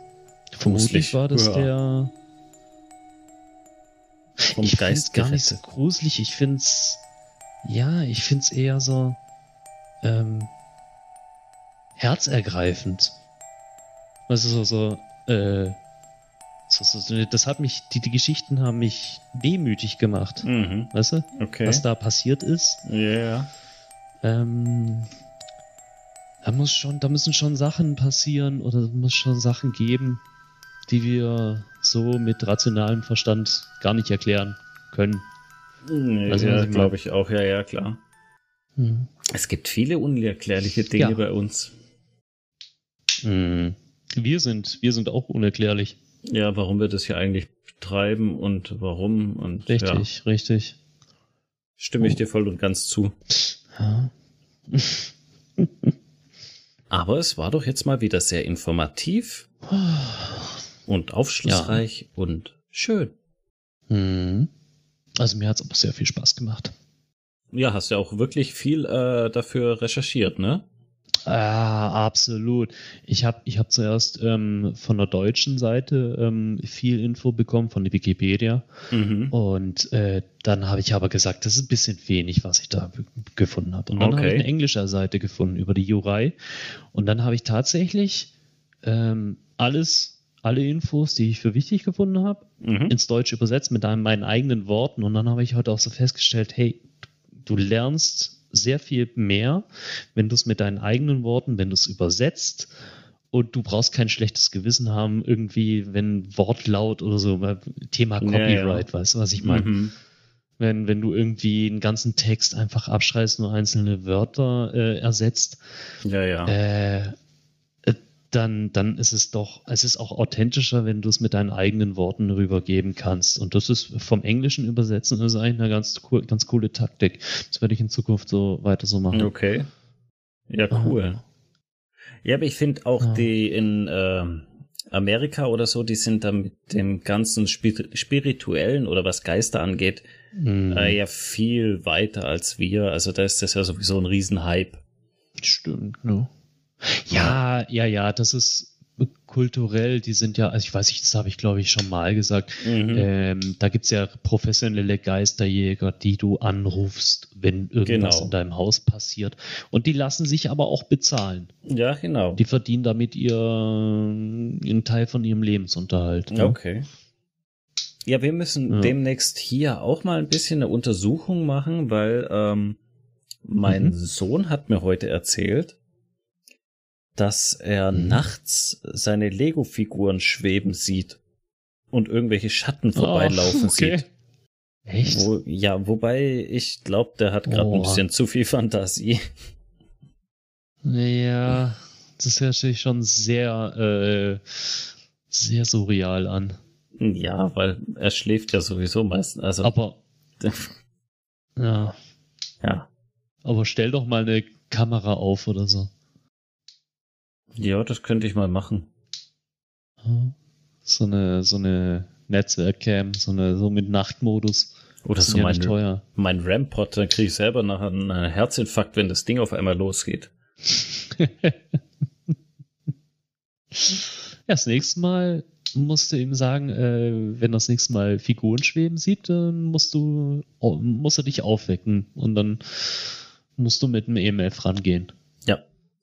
vermutlich war das ja. der. Vom ich Geist gar nicht so gruselig. Ich find's, ja, ich find's eher so ähm, herzergreifend. Also so, so, äh, so, so, das hat mich, die, die Geschichten haben mich demütig gemacht. Mhm. Weißt du? Okay. Was da passiert ist. Ja. Yeah. Ähm, da muss schon, da müssen schon Sachen passieren oder muss schon Sachen geben, die wir so mit rationalem Verstand gar nicht erklären können. Nee, also, ja, glaube ich auch, ja, ja, klar. Hm. Es gibt viele unerklärliche Dinge ja. bei uns. Hm. Wir sind, wir sind auch unerklärlich. Ja, warum wir das hier eigentlich betreiben und warum und richtig, ja. richtig. Stimme ich oh. dir voll und ganz zu. Ja. [LAUGHS] Aber es war doch jetzt mal wieder sehr informativ [SIGHS] und aufschlussreich ja. und schön. Hm. Also mir hat es aber sehr viel Spaß gemacht. Ja, hast ja auch wirklich viel äh, dafür recherchiert, ne? Ah, absolut. Ich habe ich hab zuerst ähm, von der deutschen Seite ähm, viel Info bekommen, von der Wikipedia. Mhm. Und äh, dann habe ich aber gesagt, das ist ein bisschen wenig, was ich da gefunden habe. Und dann okay. habe ich eine englische Seite gefunden über die Jurei. Und dann habe ich tatsächlich ähm, alles, alle Infos, die ich für wichtig gefunden habe, mhm. ins Deutsche übersetzt mit meinen eigenen Worten. Und dann habe ich heute auch so festgestellt, hey, du lernst sehr viel mehr, wenn du es mit deinen eigenen Worten, wenn du es übersetzt und du brauchst kein schlechtes Gewissen haben, irgendwie, wenn Wortlaut oder so, Thema Copyright, ja, ja. weißt du, was ich meine? Mhm. Wenn, wenn du irgendwie einen ganzen Text einfach abschreibst, nur einzelne Wörter äh, ersetzt. Ja, ja. Äh, dann, dann ist es doch, es ist auch authentischer, wenn du es mit deinen eigenen Worten rübergeben kannst. Und das ist vom Englischen übersetzen, ist eigentlich eine ganz, cool, ganz coole Taktik. Das werde ich in Zukunft so weiter so machen. Okay. Ja, cool. Ja, aber ich finde auch ja. die in äh, Amerika oder so, die sind da mit dem ganzen spirituellen oder was Geister angeht, mhm. äh, ja viel weiter als wir. Also da ist das ja sowieso ein Riesenhype. Stimmt, ne? Ja, ja, ja, das ist kulturell, die sind ja, also ich weiß nicht, das habe ich glaube ich schon mal gesagt, mhm. ähm, da gibt's ja professionelle Geisterjäger, die du anrufst, wenn irgendwas genau. in deinem Haus passiert. Und die lassen sich aber auch bezahlen. Ja, genau. Die verdienen damit ihr einen Teil von ihrem Lebensunterhalt. Ne? Okay. Ja, wir müssen ja. demnächst hier auch mal ein bisschen eine Untersuchung machen, weil ähm, mein mhm. Sohn hat mir heute erzählt, dass er mhm. nachts seine Lego-Figuren schweben sieht und irgendwelche Schatten vorbeilaufen oh, [LAUGHS] okay. sieht. Echt? Wo, ja, wobei ich glaube, der hat gerade oh. ein bisschen zu viel Fantasie. Ja, das hört sich schon sehr, äh, sehr surreal an. Ja, weil er schläft ja sowieso meistens. Also, aber [LAUGHS] ja. Ja. Aber stell doch mal eine Kamera auf oder so. Ja, das könnte ich mal machen. So eine, so eine Netzwerkcam, so eine, so mit Nachtmodus. Oder so ja mein, teuer. mein Rampod, dann kriege ich selber nachher einen Herzinfarkt, wenn das Ding auf einmal losgeht. [LAUGHS] ja, das nächste Mal musst du ihm sagen, äh, wenn er das nächste Mal Figuren schweben sieht, dann musst du, musst du dich aufwecken und dann musst du mit dem EMF rangehen.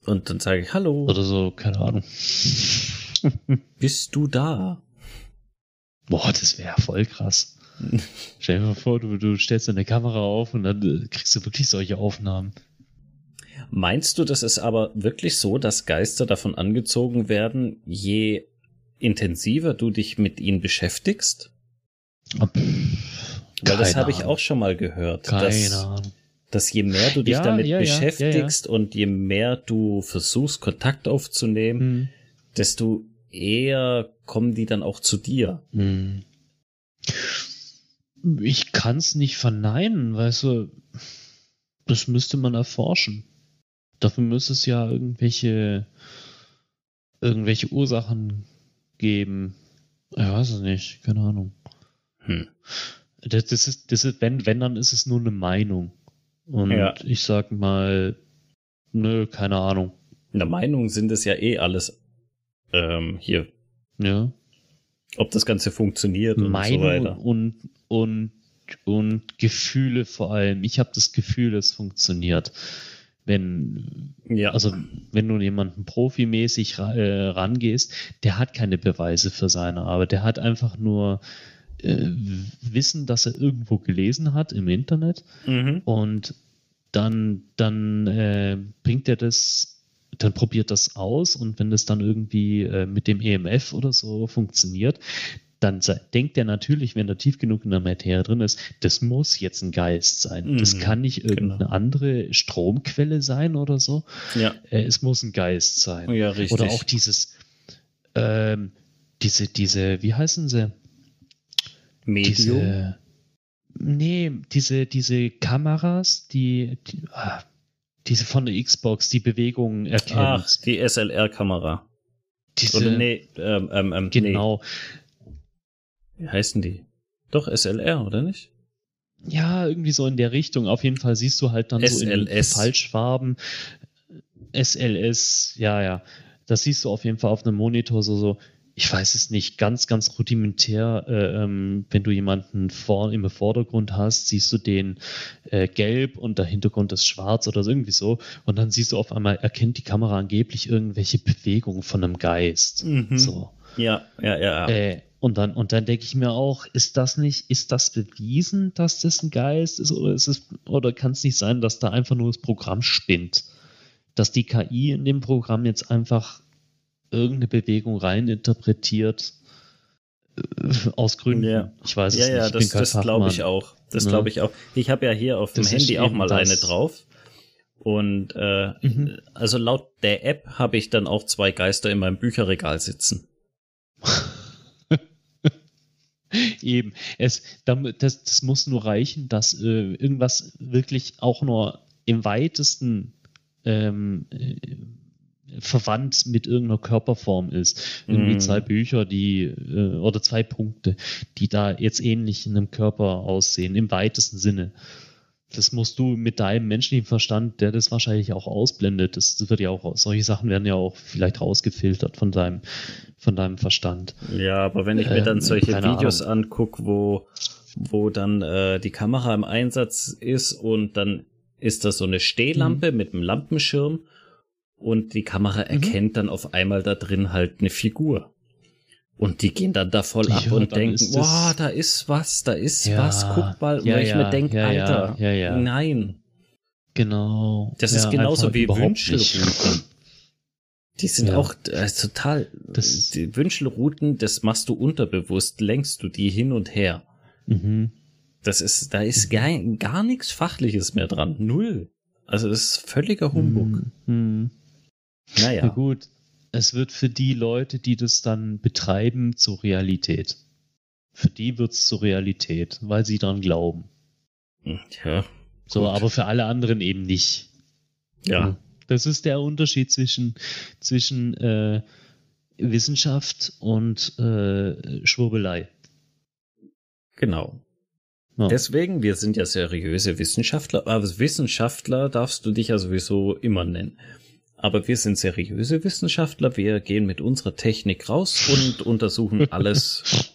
Und dann sage ich Hallo. Oder so, keine Ahnung. Bist du da? Boah, das wäre voll krass. [LAUGHS] Stell dir mal vor, du, du stellst deine Kamera auf und dann äh, kriegst du wirklich solche Aufnahmen. Meinst du, das ist aber wirklich so, dass Geister davon angezogen werden, je intensiver du dich mit ihnen beschäftigst? Ob, Weil das habe ich auch schon mal gehört. Keine Ahnung. Dass je mehr du dich ja, damit ja, beschäftigst ja, und je mehr du versuchst, Kontakt aufzunehmen, hm. desto eher kommen die dann auch zu dir. Hm. Ich kann es nicht verneinen, weißt du, das müsste man erforschen. Dafür müsste es ja irgendwelche, irgendwelche Ursachen geben. Ich weiß es nicht, keine Ahnung. Hm. Das, das, ist, das ist, wenn, wenn, dann ist es nur eine Meinung. Und ja. ich sag mal, nö, keine Ahnung. In der Meinung sind es ja eh alles ähm, hier. Ja. Ob das Ganze funktioniert und Meinung so weiter. Und, und, und Gefühle vor allem. Ich habe das Gefühl, es funktioniert wenn, ja. also wenn du jemanden profimäßig äh, rangehst, der hat keine Beweise für seine Arbeit, der hat einfach nur äh, Wissen, das er irgendwo gelesen hat im Internet mhm. und dann, dann äh, bringt er das, dann probiert das aus und wenn das dann irgendwie äh, mit dem EMF oder so funktioniert, dann denkt er natürlich, wenn er tief genug in der Materie drin ist, das muss jetzt ein Geist sein. Mhm, das kann nicht irgendeine genau. andere Stromquelle sein oder so. Ja. Äh, es muss ein Geist sein. Ja, richtig. Oder auch dieses, ähm, diese, diese, wie heißen sie? Medium? Diese, nee, diese, diese Kameras, die, die ah, diese von der Xbox, die Bewegungen erkennen. Ach, die SLR-Kamera. Diese, Oder nee, ähm, ähm, ähm genau. Nee. Wie heißen die? Doch, SLR, oder nicht? Ja, irgendwie so in der Richtung. Auf jeden Fall siehst du halt dann SLS. so in Falschfarben. SLS, ja, ja. Das siehst du auf jeden Fall auf einem Monitor so, so ich weiß es nicht, ganz, ganz rudimentär, äh, ähm, wenn du jemanden vor, im Vordergrund hast, siehst du den äh, gelb und der Hintergrund ist schwarz oder so, irgendwie so. Und dann siehst du auf einmal, erkennt die Kamera angeblich irgendwelche Bewegungen von einem Geist. Mhm. So. Ja, ja, ja. Äh, und dann, und dann denke ich mir auch, ist das nicht, ist das bewiesen, dass das ein Geist ist, oder ist es, oder kann es nicht sein, dass da einfach nur das Programm spinnt? Dass die KI in dem Programm jetzt einfach irgendeine Bewegung reininterpretiert äh, aus Gründen. Ja. Ich weiß es ja, nicht. Ja, das, das glaube ich auch. Das ne? glaube ich auch. Ich habe ja hier auf dem Handy auch mal eine drauf. Und äh, mhm. also laut der App habe ich dann auch zwei Geister in meinem Bücherregal sitzen. [LAUGHS] Eben. Es, das, das muss nur reichen, dass äh, irgendwas wirklich auch nur im weitesten ähm, äh, verwandt mit irgendeiner Körperform ist. Irgendwie mm. zwei Bücher, die äh, oder zwei Punkte, die da jetzt ähnlich in einem Körper aussehen, im weitesten Sinne das musst du mit deinem menschlichen Verstand, der das wahrscheinlich auch ausblendet, das wird ja auch, solche Sachen werden ja auch vielleicht rausgefiltert von deinem, von deinem Verstand. Ja, aber wenn ich mir dann ähm, solche Videos angucke, wo, wo dann äh, die Kamera im Einsatz ist und dann ist das so eine Stehlampe mhm. mit einem Lampenschirm und die Kamera mhm. erkennt mhm. dann auf einmal da drin halt eine Figur. Und die gehen dann da voll ab ja, und denken, boah, da ist was, da ist ja, was, guck mal. Ja, und ich mir denke, Alter, nein. Genau. Das ist genauso wie Wünschelrouten. Die sind auch äh, total, das, die Wünschelrouten, das machst du unterbewusst, lenkst du die hin und her. Mhm. Das ist, da ist gar, gar nichts Fachliches mehr dran. Null. Also das ist völliger Humbug. Mhm. Naja. Na gut, es wird für die Leute, die das dann betreiben, zur Realität. Für die wird es zur Realität, weil sie daran glauben. Ja. So, aber für alle anderen eben nicht. Ja. Das ist der Unterschied zwischen, zwischen äh, Wissenschaft und äh, Schwurbelei. Genau. Ja. Deswegen, wir sind ja seriöse Wissenschaftler, aber Wissenschaftler darfst du dich ja sowieso immer nennen. Aber wir sind seriöse Wissenschaftler. Wir gehen mit unserer Technik raus und [LAUGHS] untersuchen alles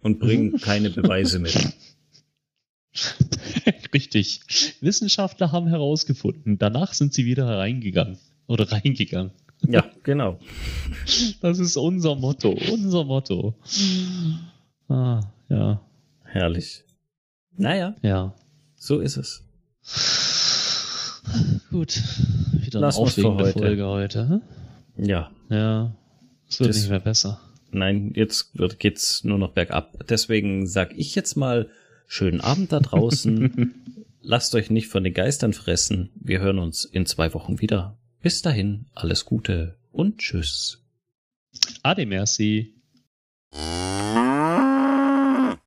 und bringen keine Beweise mit. [LAUGHS] Richtig. Wissenschaftler haben herausgefunden. Danach sind sie wieder hereingegangen oder reingegangen. Ja, genau. [LAUGHS] Das ist unser Motto. Unser Motto. Ah, ja. Herrlich. Naja. Ja. So ist es. Gut. Wieder eine aufregende heute. Folge heute. Hm? Ja. Ja. Es wird das, nicht mehr besser. Nein, jetzt wird, geht's nur noch bergab. Deswegen sag ich jetzt mal schönen Abend da draußen. [LAUGHS] Lasst euch nicht von den Geistern fressen. Wir hören uns in zwei Wochen wieder. Bis dahin, alles Gute und tschüss. Ade merci.